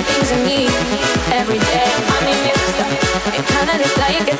Things confusing me every day. I mean, it kinda looks like